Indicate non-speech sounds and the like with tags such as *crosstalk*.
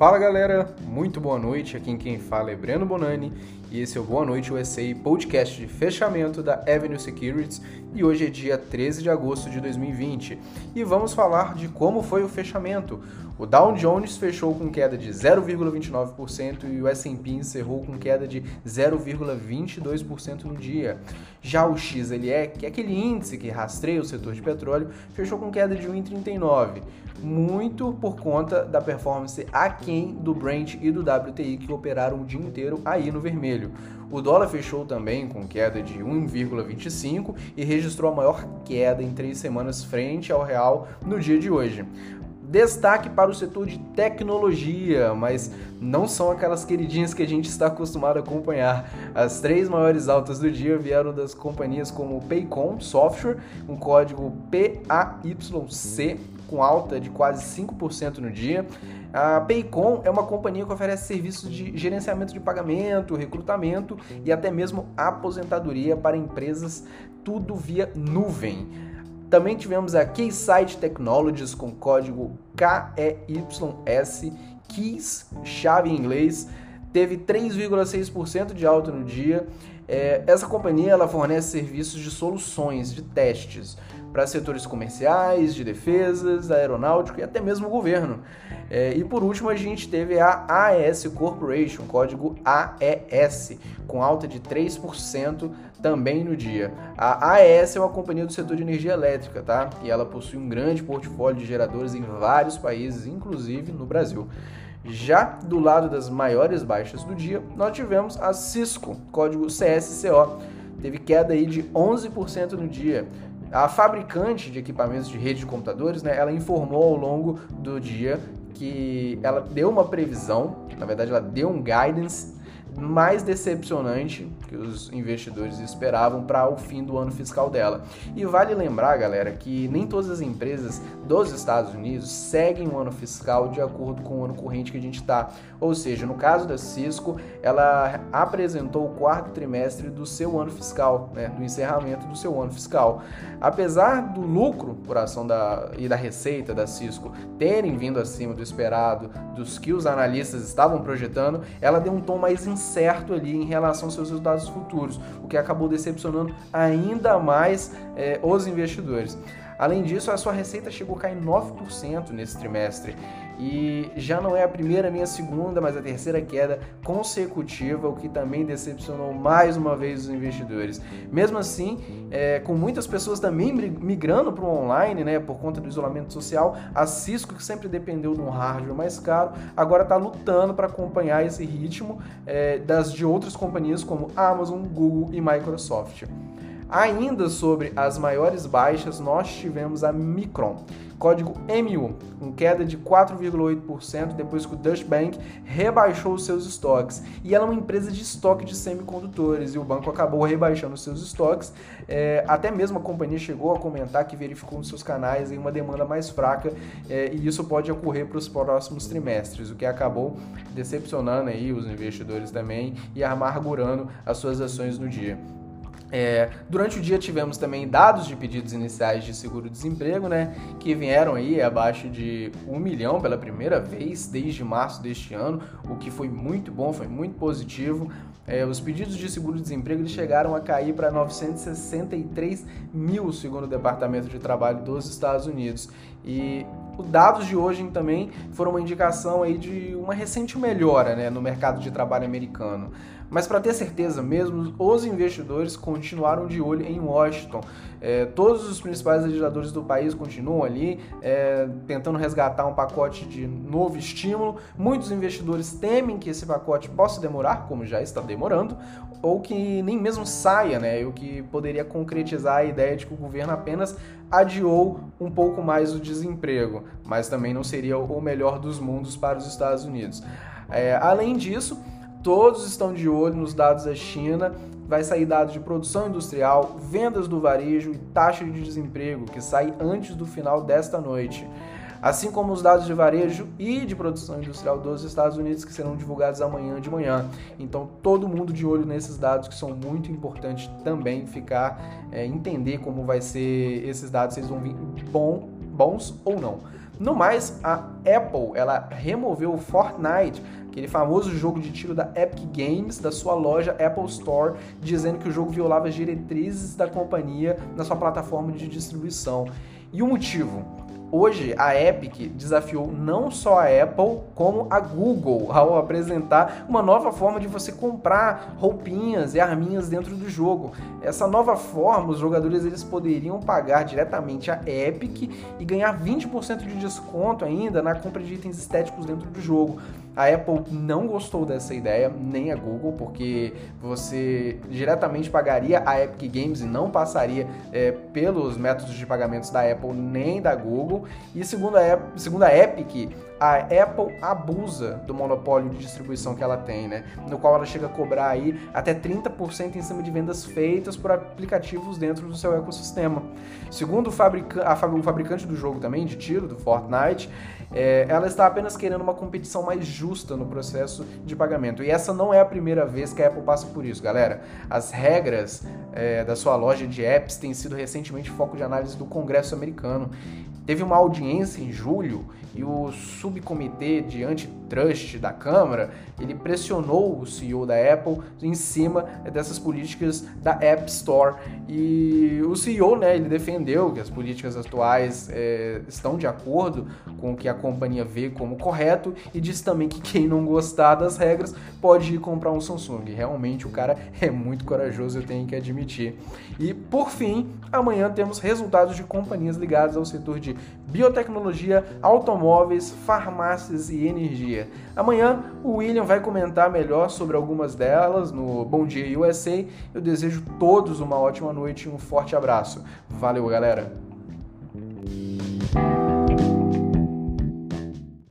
Fala galera, muito boa noite. Aqui quem fala é Breno Bonani e esse é o Boa Noite USA podcast de fechamento da Avenue Securities e hoje é dia 13 de agosto de 2020 e vamos falar de como foi o fechamento. O Dow Jones fechou com queda de 0,29% e o S&P encerrou com queda de 0,22% no dia. Já o XLE, que é aquele índice que rastreia o setor de petróleo, fechou com queda de 1,39%, muito por conta da performance aquém do Brent e do WTI que operaram o dia inteiro aí no vermelho. O dólar fechou também com queda de 1,25 e registrou a maior queda em três semanas frente ao real no dia de hoje destaque para o setor de tecnologia, mas não são aquelas queridinhas que a gente está acostumado a acompanhar. As três maiores altas do dia vieram das companhias como Paycom Software, um código PAYC, com alta de quase 5% no dia. A Paycom é uma companhia que oferece serviços de gerenciamento de pagamento, recrutamento e até mesmo aposentadoria para empresas, tudo via nuvem. Também tivemos a Keyside Technologies com código KEYS, Keys, chave em inglês, teve 3,6% de alta no dia. É, essa companhia ela fornece serviços de soluções, de testes para setores comerciais, de defesas, aeronáutico e até mesmo governo. É, e por último, a gente teve a AES Corporation, código AES, com alta de 3% também no dia. A AES é uma companhia do setor de energia elétrica, tá? E ela possui um grande portfólio de geradores em vários países, inclusive no Brasil. Já do lado das maiores baixas do dia, nós tivemos a Cisco, código CSCO. Teve queda aí de 11% no dia. A fabricante de equipamentos de rede de computadores, né, ela informou ao longo do dia que ela deu uma previsão, na verdade ela deu um guidance mais decepcionante que os investidores esperavam para o fim do ano fiscal dela. E vale lembrar, galera, que nem todas as empresas dos Estados Unidos seguem o ano fiscal de acordo com o ano corrente que a gente está. Ou seja, no caso da Cisco, ela apresentou o quarto trimestre do seu ano fiscal, né, do encerramento do seu ano fiscal. Apesar do lucro por ação da, e da receita da Cisco terem vindo acima do esperado, dos que os analistas estavam projetando, ela deu um tom mais incerto ali em relação aos seus resultados futuros, o que acabou decepcionando ainda mais é, os investidores. Além disso, a sua receita chegou a cair 9% nesse trimestre e já não é a primeira nem a segunda, mas a terceira queda consecutiva, o que também decepcionou mais uma vez os investidores. Mesmo assim, é, com muitas pessoas também migrando para o online, né, por conta do isolamento social, a Cisco, que sempre dependeu de um hardware mais caro, agora está lutando para acompanhar esse ritmo é, das de outras companhias como Amazon, Google e Microsoft. Ainda sobre as maiores baixas, nós tivemos a Micron, código MU, com queda de 4,8% depois que o Deutsche Bank rebaixou seus estoques. E ela é uma empresa de estoque de semicondutores e o banco acabou rebaixando seus estoques. É, até mesmo a companhia chegou a comentar que verificou nos seus canais uma demanda mais fraca é, e isso pode ocorrer para os próximos trimestres, o que acabou decepcionando aí os investidores também e amargurando as suas ações no dia. É, durante o dia tivemos também dados de pedidos iniciais de seguro-desemprego, né, que vieram aí abaixo de um milhão pela primeira vez desde março deste ano, o que foi muito bom, foi muito positivo. É, os pedidos de seguro-desemprego chegaram a cair para 963 mil, segundo o Departamento de Trabalho dos Estados Unidos. E os dados de hoje também foram uma indicação aí de uma recente melhora né, no mercado de trabalho americano. Mas para ter certeza mesmo, os investidores continuaram de olho em Washington. É, todos os principais legisladores do país continuam ali é, tentando resgatar um pacote de novo estímulo. Muitos investidores temem que esse pacote possa demorar, como já está demorando, ou que nem mesmo saia, né? O que poderia concretizar a ideia de que o governo apenas adiou um pouco mais o desemprego, mas também não seria o melhor dos mundos para os Estados Unidos. É, além disso, Todos estão de olho nos dados da China. Vai sair dados de produção industrial, vendas do varejo e taxa de desemprego, que sai antes do final desta noite. Assim como os dados de varejo e de produção industrial dos Estados Unidos, que serão divulgados amanhã de manhã. Então, todo mundo de olho nesses dados, que são muito importantes também ficar, é, entender como vai ser esses dados, se eles vão vir bom, bons ou não. No mais, a Apple ela removeu o Fortnite aquele famoso jogo de tiro da Epic Games da sua loja Apple Store, dizendo que o jogo violava as diretrizes da companhia na sua plataforma de distribuição. E o motivo? Hoje, a Epic desafiou não só a Apple, como a Google *laughs* ao apresentar uma nova forma de você comprar roupinhas e arminhas dentro do jogo. Essa nova forma, os jogadores eles poderiam pagar diretamente a Epic e ganhar 20% de desconto ainda na compra de itens estéticos dentro do jogo. A Apple não gostou dessa ideia, nem a Google, porque você diretamente pagaria a Epic Games e não passaria é, pelos métodos de pagamentos da Apple nem da Google. E segundo a, segundo a Epic, a Apple abusa do monopólio de distribuição que ela tem, né? No qual ela chega a cobrar aí até 30% em cima de vendas feitas por aplicativos dentro do seu ecossistema. Segundo o, fabrica o fabricante do jogo também, de tiro, do Fortnite, é, ela está apenas querendo uma competição mais justa no processo de pagamento. E essa não é a primeira vez que a Apple passa por isso, galera. As regras é, da sua loja de apps têm sido recentemente foco de análise do Congresso americano. Teve uma audiência em julho e o subcomitê de antitrust da Câmara, ele pressionou o CEO da Apple em cima dessas políticas da App Store. E o CEO, né, ele defendeu que as políticas atuais é, estão de acordo com o que a companhia vê como correto e disse também que quem não gostar das regras pode ir comprar um Samsung. Realmente o cara é muito corajoso, eu tenho que admitir. E por fim, amanhã temos resultados de companhias ligadas ao setor de biotecnologia, automóveis, farmácias e energia. Amanhã o William vai comentar melhor sobre algumas delas no Bom Dia USA. Eu desejo todos uma ótima noite e um forte abraço. Valeu, galera!